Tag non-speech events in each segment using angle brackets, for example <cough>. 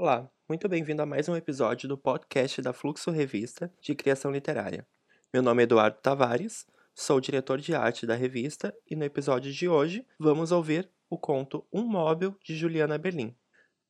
Olá, muito bem-vindo a mais um episódio do podcast da Fluxo Revista de Criação Literária. Meu nome é Eduardo Tavares, sou diretor de arte da revista e no episódio de hoje vamos ouvir o conto Um Móvel de Juliana Berlim.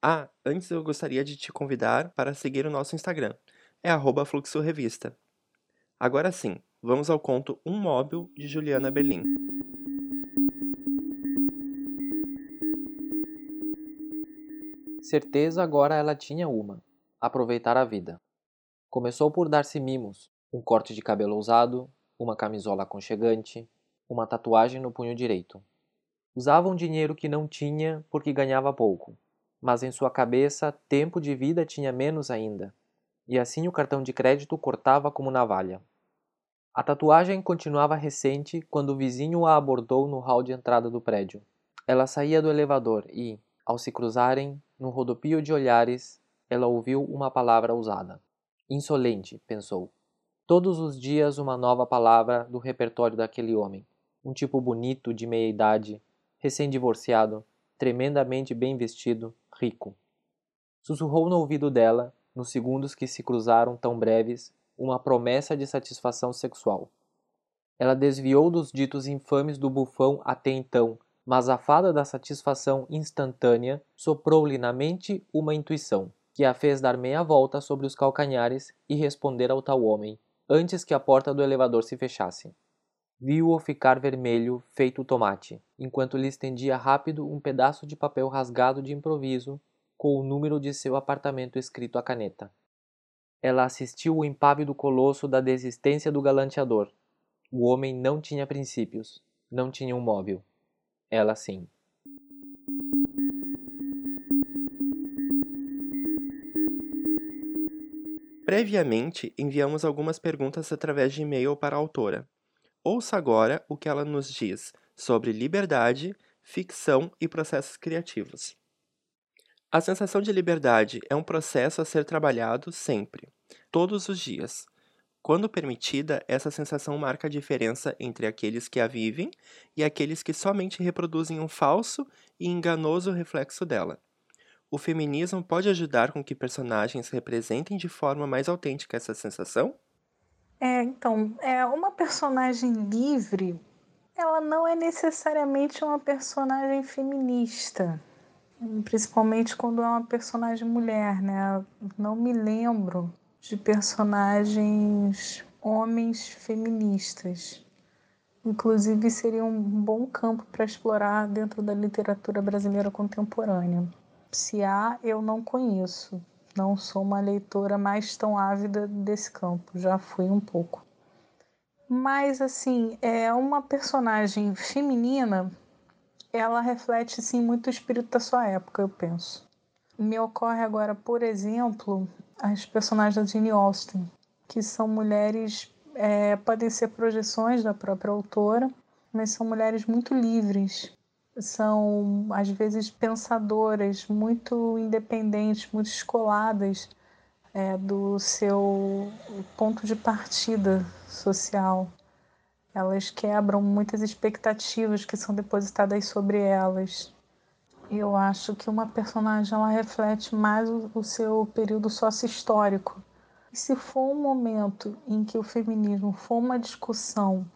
Ah, antes eu gostaria de te convidar para seguir o nosso Instagram, é Fluxo Revista. Agora sim, vamos ao conto Um Móvel de Juliana Berlim. Certeza agora ela tinha uma: aproveitar a vida. Começou por dar-se mimos, um corte de cabelo ousado, uma camisola aconchegante, uma tatuagem no punho direito. Usava um dinheiro que não tinha porque ganhava pouco, mas em sua cabeça tempo de vida tinha menos ainda, e assim o cartão de crédito cortava como navalha. A tatuagem continuava recente quando o vizinho a abordou no hall de entrada do prédio. Ela saía do elevador e, ao se cruzarem, no rodopio de olhares, ela ouviu uma palavra usada. Insolente, pensou. Todos os dias uma nova palavra do repertório daquele homem. Um tipo bonito, de meia idade, recém-divorciado, tremendamente bem vestido, rico. Sussurrou no ouvido dela, nos segundos que se cruzaram tão breves, uma promessa de satisfação sexual. Ela desviou dos ditos infames do bufão até então, mas a fada da satisfação instantânea soprou-lhe na mente uma intuição, que a fez dar meia volta sobre os calcanhares e responder ao tal homem, antes que a porta do elevador se fechasse. Viu-o ficar vermelho, feito tomate, enquanto lhe estendia rápido um pedaço de papel rasgado de improviso, com o número de seu apartamento escrito à caneta. Ela assistiu o impávido colosso da desistência do galanteador. O homem não tinha princípios, não tinha um móvel. Ela sim. Previamente, enviamos algumas perguntas através de e-mail para a autora. Ouça agora o que ela nos diz sobre liberdade, ficção e processos criativos. A sensação de liberdade é um processo a ser trabalhado sempre, todos os dias, quando permitida, essa sensação marca a diferença entre aqueles que a vivem e aqueles que somente reproduzem um falso e enganoso reflexo dela. O feminismo pode ajudar com que personagens representem de forma mais autêntica essa sensação? É, então, é uma personagem livre, ela não é necessariamente uma personagem feminista, principalmente quando é uma personagem mulher, né? Não me lembro de personagens homens feministas. Inclusive, seria um bom campo para explorar dentro da literatura brasileira contemporânea. Se há, eu não conheço. Não sou uma leitora mais tão ávida desse campo, já fui um pouco. Mas, assim, é uma personagem feminina, ela reflete, sim, muito o espírito da sua época, eu penso. Me ocorre agora, por exemplo, as personagens da Jane Austen, que são mulheres, é, podem ser projeções da própria autora, mas são mulheres muito livres, são às vezes pensadoras, muito independentes, muito escoladas é, do seu ponto de partida social. Elas quebram muitas expectativas que são depositadas sobre elas eu acho que uma personagem ela reflete mais o, seu período sócio-histórico. Se for um momento em que o feminismo for uma discussão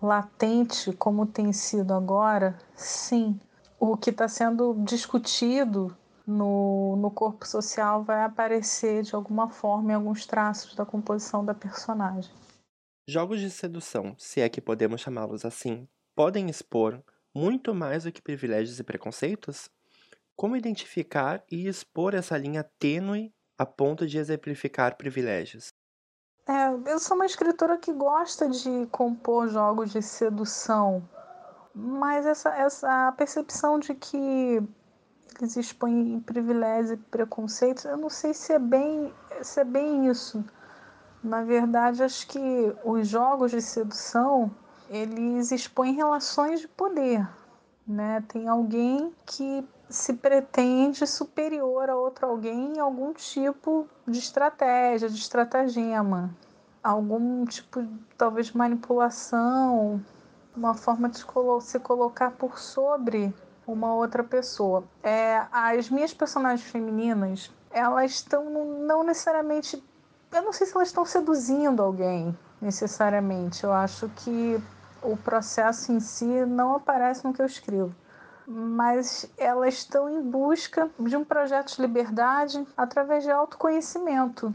latente, como tem sido agora, sim, o que está sendo discutido no, no corpo social vai aparecer de alguma forma em alguns traços da composição da personagem. Jogos de sedução, se é que podemos chamá-los assim, podem expor muito mais do que privilégios e preconceitos? Como identificar e expor essa linha tênue a ponto de exemplificar privilégios? É, eu sou uma escritora que gosta de compor jogos de sedução, mas essa, essa percepção de que eles expõem privilégios e preconceitos, eu não sei se é bem, se é bem isso. Na verdade, acho que os jogos de sedução eles expõem relações de poder. Né? Tem alguém que se pretende superior a outro alguém em algum tipo de estratégia, de estratagema, algum tipo, talvez, de manipulação, uma forma de se colocar por sobre uma outra pessoa. É, as minhas personagens femininas, elas estão não necessariamente. Eu não sei se elas estão seduzindo alguém necessariamente. Eu acho que o processo em si não aparece no que eu escrevo. Mas elas estão em busca de um projeto de liberdade através de autoconhecimento.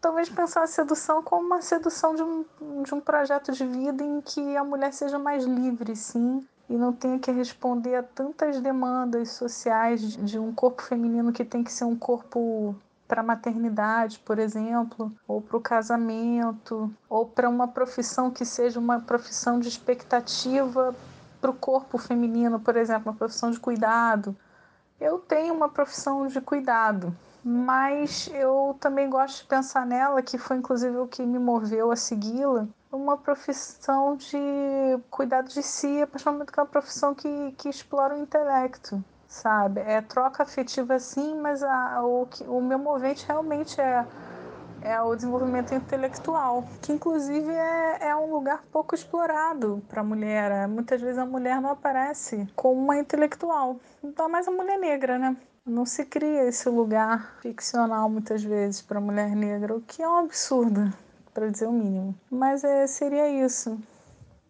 Talvez pensar a sedução como uma sedução de um, de um projeto de vida em que a mulher seja mais livre, sim, e não tenha que responder a tantas demandas sociais de um corpo feminino que tem que ser um corpo para maternidade, por exemplo, ou para o casamento, ou para uma profissão que seja uma profissão de expectativa para o corpo feminino, por exemplo, uma profissão de cuidado. Eu tenho uma profissão de cuidado, mas eu também gosto de pensar nela, que foi inclusive o que me moveu a segui-la, uma profissão de cuidado de si, a que é uma profissão que, que explora o intelecto, sabe? É troca afetiva sim, mas a, o, o meu movente realmente é é o desenvolvimento intelectual, que inclusive é, é um lugar pouco explorado para a mulher. Muitas vezes a mulher não aparece como uma intelectual, então mais a mulher negra, né? Não se cria esse lugar ficcional muitas vezes para a mulher negra, o que é um absurdo, para dizer o mínimo. Mas é, seria isso.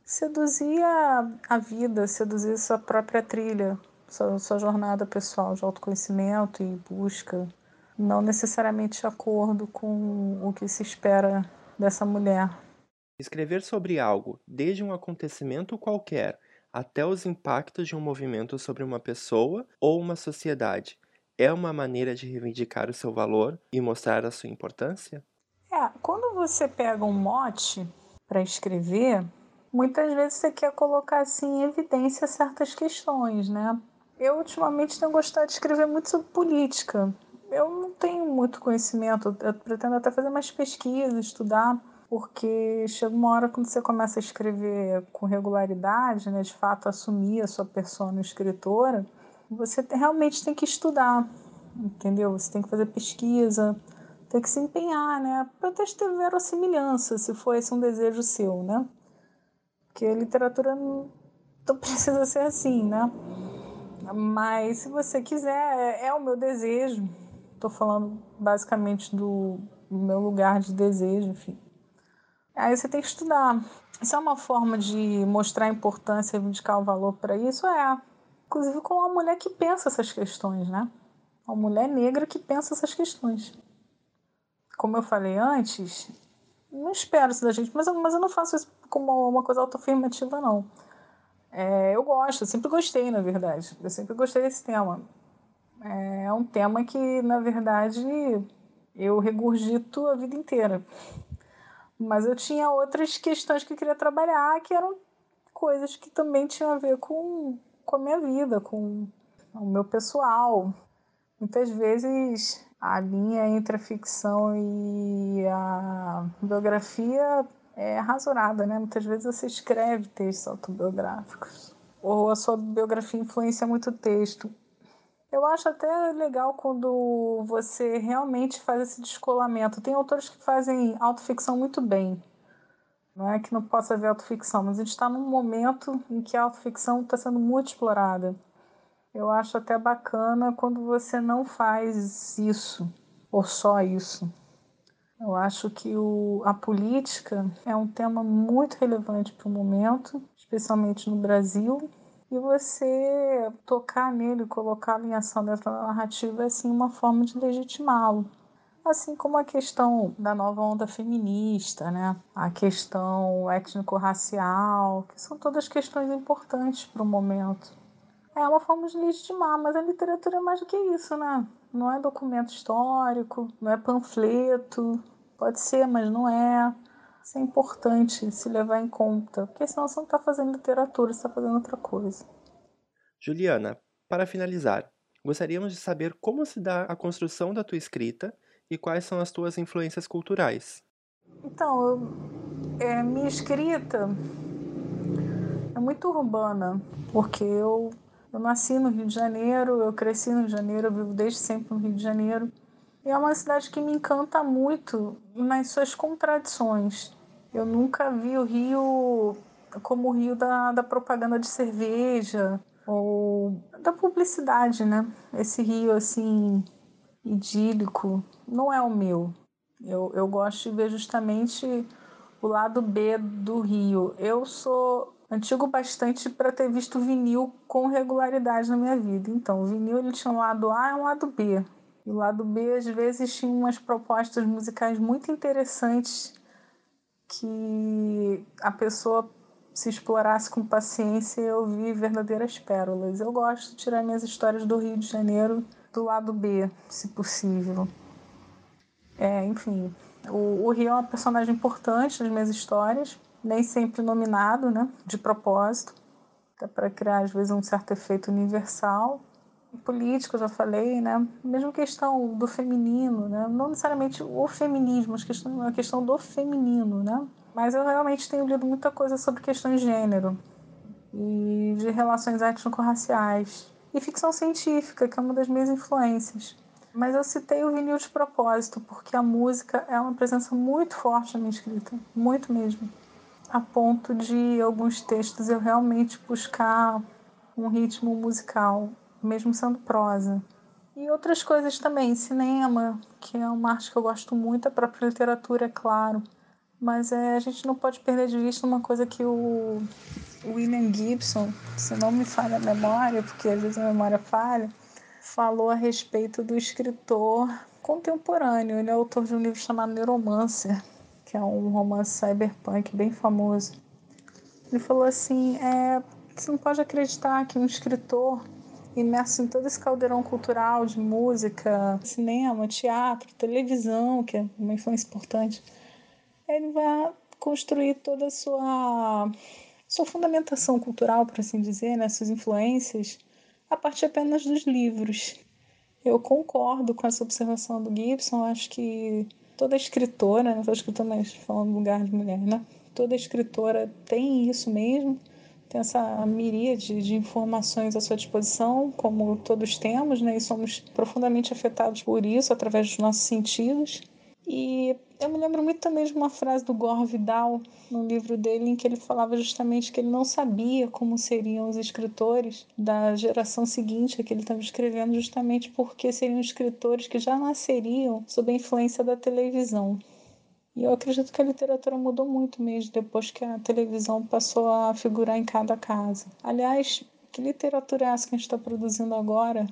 Seduzir a, a vida, seduzir sua própria trilha, sua, sua jornada pessoal de autoconhecimento e busca, não necessariamente de acordo com o que se espera dessa mulher. Escrever sobre algo, desde um acontecimento qualquer até os impactos de um movimento sobre uma pessoa ou uma sociedade, é uma maneira de reivindicar o seu valor e mostrar a sua importância? É, quando você pega um mote para escrever, muitas vezes você quer colocar assim em evidência certas questões, né? Eu ultimamente tenho gostado de escrever muito sobre política. Eu não tenho muito conhecimento, eu pretendo até fazer mais pesquisa, estudar, porque chega uma hora quando você começa a escrever com regularidade, né, de fato assumir a sua persona escritora, você realmente tem que estudar, entendeu? Você tem que fazer pesquisa, tem que se empenhar, né? Para ter verossimilhança, se for esse um desejo seu, né? Porque a literatura não, <laughs> precisa ser assim, né? Mas se você quiser, é, é o meu desejo. Estou falando basicamente do meu lugar de desejo, enfim. Aí você tem que estudar. Isso é uma forma de mostrar a importância reivindicar o valor para isso? É inclusive com uma mulher que pensa essas questões, né? Uma mulher negra que pensa essas questões. Como eu falei antes, não espero isso da gente, mas eu, mas eu não faço isso como uma coisa autoafirmativa, não. É, eu gosto, eu sempre gostei, na verdade. Eu sempre gostei desse tema. É, é um tema que, na verdade, eu regurgito a vida inteira. Mas eu tinha outras questões que eu queria trabalhar, que eram coisas que também tinham a ver com com a minha vida, com o meu pessoal. Muitas vezes a linha entre a ficção e a biografia é rasurada, né? Muitas vezes você escreve textos autobiográficos ou a sua biografia influencia muito o texto. Eu acho até legal quando você realmente faz esse descolamento. Tem autores que fazem autoficção muito bem. Não é que não possa haver autoficção, mas a gente está num momento em que a autoficção está sendo muito explorada. Eu acho até bacana quando você não faz isso, ou só isso. Eu acho que o, a política é um tema muito relevante para o momento, especialmente no Brasil, e você tocar nele, colocá-lo em ação dentro narrativa é assim, uma forma de legitimá-lo assim como a questão da nova onda feminista, né? a questão étnico-racial, que são todas questões importantes para o momento. É uma forma de legitimar, mas a literatura é mais do que isso, né? Não é documento histórico, não é panfleto, pode ser, mas não é. Isso é importante se levar em conta, porque senão você não está fazendo literatura, você está fazendo outra coisa. Juliana, para finalizar, gostaríamos de saber como se dá a construção da tua escrita e quais são as tuas influências culturais? Então, eu, é, minha escrita é muito urbana, porque eu, eu nasci no Rio de Janeiro, eu cresci no Rio de Janeiro, eu vivo desde sempre no Rio de Janeiro. E é uma cidade que me encanta muito nas suas contradições. Eu nunca vi o Rio como o Rio da, da propaganda de cerveja ou da publicidade, né? Esse Rio, assim, idílico não é o meu. Eu, eu gosto de ver justamente o lado B do Rio. Eu sou antigo bastante para ter visto vinil com regularidade na minha vida. Então, o vinil ele tinha um lado A e um lado B. E o lado B às vezes tinha umas propostas musicais muito interessantes que a pessoa se explorasse com paciência eu vi verdadeiras pérolas. Eu gosto de tirar minhas histórias do Rio de Janeiro do lado B, se possível. É, enfim, o, o Rio é uma personagem importante nas minhas histórias, nem sempre nominado, né, de propósito, até para criar às vezes um certo efeito universal. Político, já falei, né? Mesmo questão do feminino, né? Não necessariamente o feminismo, a questão do feminino, né? Mas eu realmente tenho lido muita coisa sobre questões de gênero e de relações étnico-raciais e ficção científica, que é uma das minhas influências. Mas eu citei o vinil de propósito, porque a música é uma presença muito forte na minha escrita, muito mesmo. A ponto de alguns textos eu realmente buscar um ritmo musical, mesmo sendo prosa. E outras coisas também, cinema, que é uma arte que eu gosto muito, a própria literatura, é claro. Mas é, a gente não pode perder de vista uma coisa que o William Gibson, se não me falha a memória, porque às vezes a memória falha, falou a respeito do escritor contemporâneo. Ele é autor de um livro chamado Neuromancer, que é um romance cyberpunk bem famoso. Ele falou assim: é, você não pode acreditar que um escritor imerso em todo esse caldeirão cultural de música, cinema, teatro, televisão, que é uma influência importante, ele vai construir toda a sua, sua fundamentação cultural, por assim dizer, né, suas influências a partir apenas dos livros. Eu concordo com essa observação do Gibson, acho que toda escritora, não estou escritora, mas falando no lugar de mulher, né? Toda escritora tem isso mesmo, tem essa miríade de informações à sua disposição, como todos temos, né? E somos profundamente afetados por isso através dos nossos sentidos. E eu me lembro muito também de uma frase do Gore Vidal, no livro dele, em que ele falava justamente que ele não sabia como seriam os escritores da geração seguinte a que ele estava escrevendo, justamente porque seriam escritores que já nasceriam sob a influência da televisão. E eu acredito que a literatura mudou muito mesmo depois que a televisão passou a figurar em cada casa. Aliás, que literatura é essa que a gente está produzindo agora?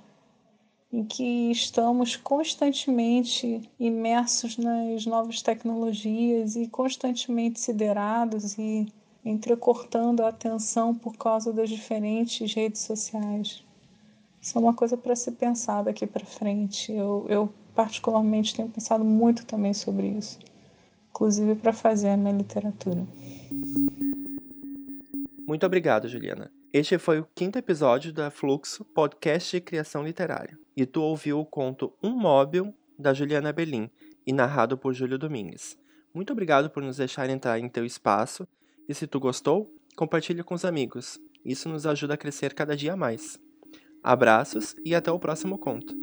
em que estamos constantemente imersos nas novas tecnologias e constantemente siderados e entrecortando a atenção por causa das diferentes redes sociais. Isso é uma coisa para ser pensada daqui para frente. Eu, eu, particularmente, tenho pensado muito também sobre isso, inclusive para fazer a minha literatura. Muito obrigado, Juliana. Este foi o quinto episódio da Fluxo, podcast de criação literária. E tu ouviu o conto Um Móvel, da Juliana Belim, e narrado por Júlio Domingues. Muito obrigado por nos deixar entrar em teu espaço, e se tu gostou, compartilhe com os amigos. Isso nos ajuda a crescer cada dia mais. Abraços e até o próximo conto.